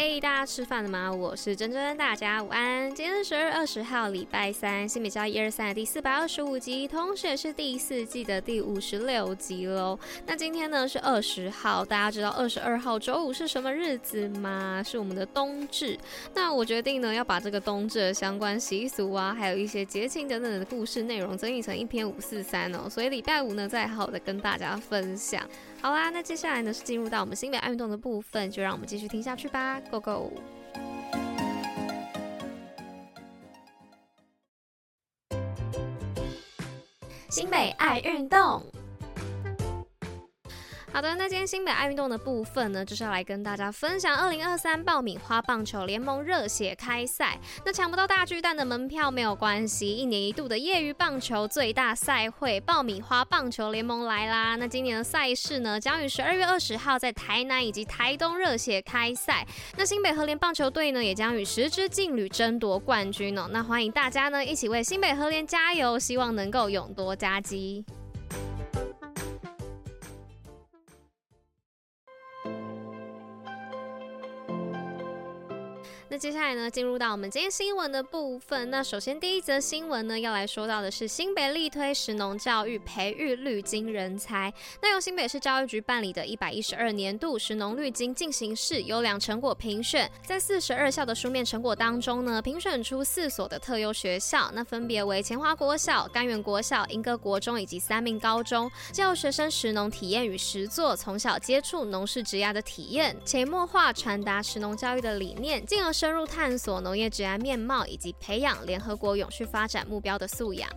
嘿，大家吃饭了吗？我是珍珍，大家午安。今天是十二月二十号，礼拜三，新北教一二三第四百二十五集，同时也是第四季的第五十六集喽。那今天呢是二十号，大家知道二十二号周五是什么日子吗？是我们的冬至。那我决定呢要把这个冬至的相关习俗啊，还有一些节庆等等的故事内容整理成一篇五四三哦，所以礼拜五呢再好好的跟大家分享。好啦，那接下来呢是进入到我们新北爱运动的部分，就让我们继续听下去吧，Go Go！新北爱运动。好的，那今天新北爱运动的部分呢，就是要来跟大家分享二零二三爆米花棒球联盟热血开赛。那抢不到大巨蛋的门票没有关系，一年一度的业余棒球最大赛会爆米花棒球联盟来啦。那今年的赛事呢，将于十二月二十号在台南以及台东热血开赛。那新北和联棒球队呢，也将与十支劲旅争夺冠军哦。那欢迎大家呢一起为新北和联加油，希望能够勇夺佳绩。那接下来呢，进入到我们今天新闻的部分。那首先第一则新闻呢，要来说到的是新北力推食农教育，培育绿金人才。那由新北市教育局办理的一百一十二年度食农绿金进行式优良成果评选，在四十二校的书面成果当中呢，评选出四所的特优学校，那分别为前华国小、甘源国小、莺歌国中以及三民高中，教学生食农体验与实作，从小接触农事职涯的体验，潜移默化传达食农教育的理念，进而深入探索农业治安面貌，以及培养联合国永续发展目标的素养。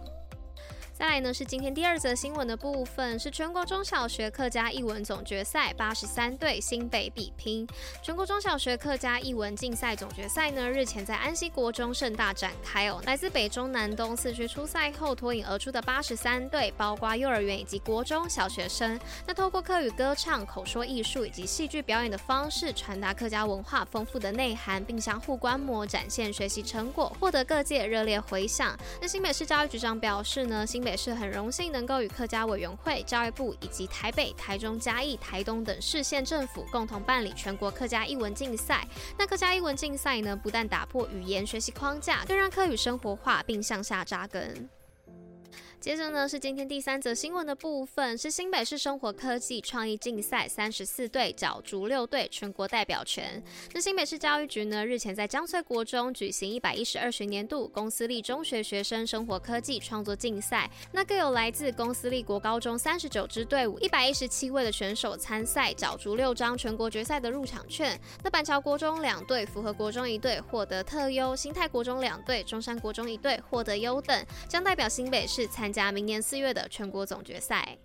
再来呢是今天第二则新闻的部分，是全国中小学客家艺文总决赛八十三队新北比拼。全国中小学客家艺文竞赛总决赛呢，日前在安溪国中盛大展开哦。来自北中南东四区初赛后脱颖而出的八十三队，包括幼儿园以及国中小学生。那透过客语歌唱、口说艺术以及戏剧表演的方式，传达客家文化丰富的内涵，并相互观摩，展现学习成果，获得各界热烈回响。那新北市教育局长表示呢，新北也是很荣幸能够与客家委员会、教育部以及台北、台中、嘉义、台东等市县政府共同办理全国客家译文竞赛。那客家译文竞赛呢，不但打破语言学习框架，更让客语生活化并向下扎根。接着呢，是今天第三则新闻的部分，是新北市生活科技创意竞赛三十四队角逐六队全国代表权。那新北市教育局呢，日前在江翠国中举行一百一十二学年度公私立中学学生生活科技创作竞赛，那各有来自公私立国高中三十九支队伍，一百一十七位的选手参赛，角逐六张全国决赛的入场券。那板桥国中两队，符合国中一队获得特优，新泰国中两队，中山国中一队获得优等，将代表新北市参加明年四月的全国总决赛。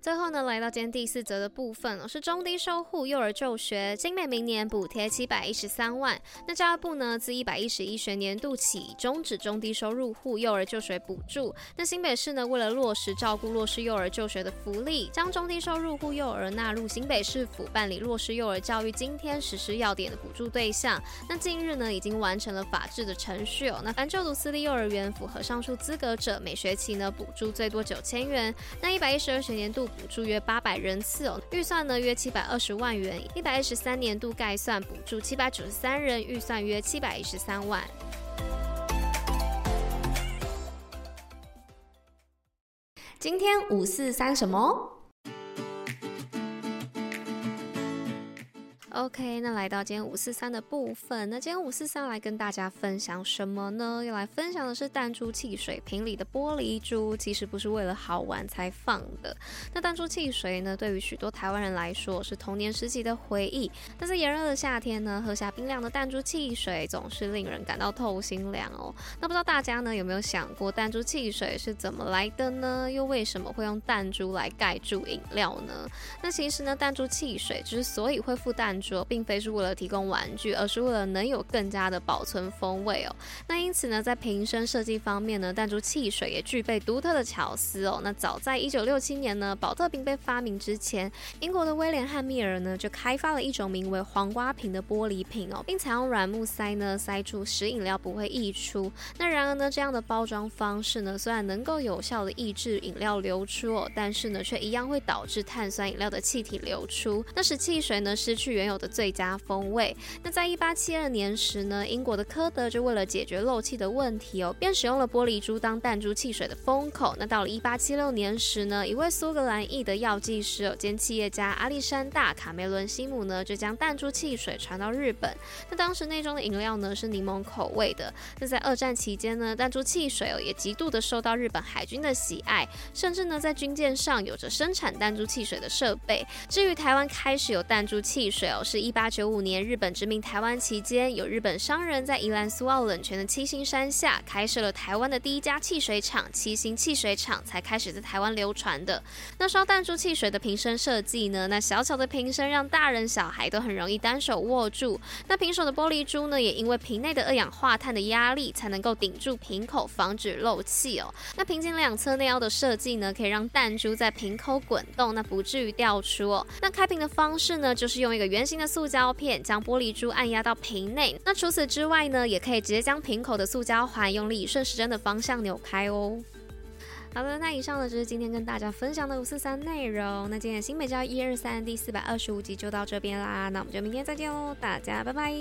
最后呢，来到今天第四则的部分是中低收户幼儿就学，新北明年补贴七百一十三万。那教育部呢，自一百一十一学年度起终止中低收入户幼儿就学补助。那新北市呢，为了落实照顾弱势幼儿就学的福利，将中低收入户幼儿纳入新北市府办理弱势幼儿教育津贴实施要点的补助对象。那近日呢，已经完成了法制的程序哦。那凡就读私立幼儿园符合上述资格者，每学期呢补助最多九千元。那一百一十二学年度。补助约八百人次哦，预算呢约七百二十万元，一百一十三年度概算补助七百九十三人，预算约七百一十三万。今天五四三什么？OK，那来到今天五四三的部分，那今天五四三来跟大家分享什么呢？要来分享的是弹珠汽水瓶里的玻璃珠，其实不是为了好玩才放的。那弹珠汽水呢，对于许多台湾人来说是童年时期的回忆。但是炎热的夏天呢，喝下冰凉的弹珠汽水总是令人感到透心凉哦。那不知道大家呢有没有想过弹珠汽水是怎么来的呢？又为什么会用弹珠来盖住饮料呢？那其实呢，弹珠汽水之所以会附弹珠。说，并非是为了提供玩具，而是为了能有更加的保存风味哦。那因此呢，在瓶身设计方面呢，弹珠汽水也具备独特的巧思哦。那早在一九六七年呢，宝特瓶被发明之前，英国的威廉汉密尔呢就开发了一种名为黄瓜瓶的玻璃瓶哦，并采用软木塞呢塞住，使饮料不会溢出。那然而呢，这样的包装方式呢，虽然能够有效的抑制饮料流出哦，但是呢，却一样会导致碳酸饮料的气体流出，那使汽水呢失去原有的最佳风味。那在一八七二年时呢，英国的科德就为了解决漏气的问题哦，便使用了玻璃珠当弹珠汽水的封口。那到了一八七六年时呢，一位苏格兰裔的药剂师兼企业家阿历山大卡梅伦西姆呢，就将弹珠汽水传到日本。那当时内中的饮料呢是柠檬口味的。那在二战期间呢，弹珠汽水哦也极度的受到日本海军的喜爱，甚至呢在军舰上有着生产弹珠汽水的设备。至于台湾开始有弹珠汽水哦，是一八九五年日本殖民台湾期间，有日本商人在宜兰苏澳冷泉的七星山下开设了台湾的第一家汽水厂——七星汽水厂，才开始在台湾流传的。那烧弹珠汽水的瓶身设计呢？那小巧的瓶身让大人小孩都很容易单手握住。那瓶手的玻璃珠呢，也因为瓶内的二氧化碳的压力，才能够顶住瓶口，防止漏气哦。那瓶颈两侧内凹的设计呢，可以让弹珠在瓶口滚动，那不至于掉出哦。那开瓶的方式呢，就是用一个圆新的塑胶片将玻璃珠按压到瓶内。那除此之外呢，也可以直接将瓶口的塑胶环用力顺时针的方向扭开哦。好了，那以上呢就是今天跟大家分享的五四三内容。那今天新美教一二三第四百二十五集就到这边啦，那我们就明天再见喽，大家拜拜。